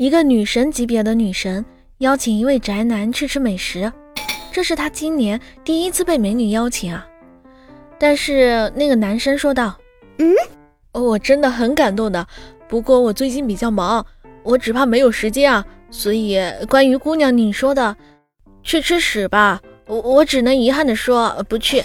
一个女神级别的女神邀请一位宅男去吃美食这是他今年第一次被美女邀请啊。但是那个男生说道嗯？我真的很感动的。不过我最近比较忙我只怕没有时间啊所以关于姑娘你说的去吃屎吧。我我只能遗憾的说不去。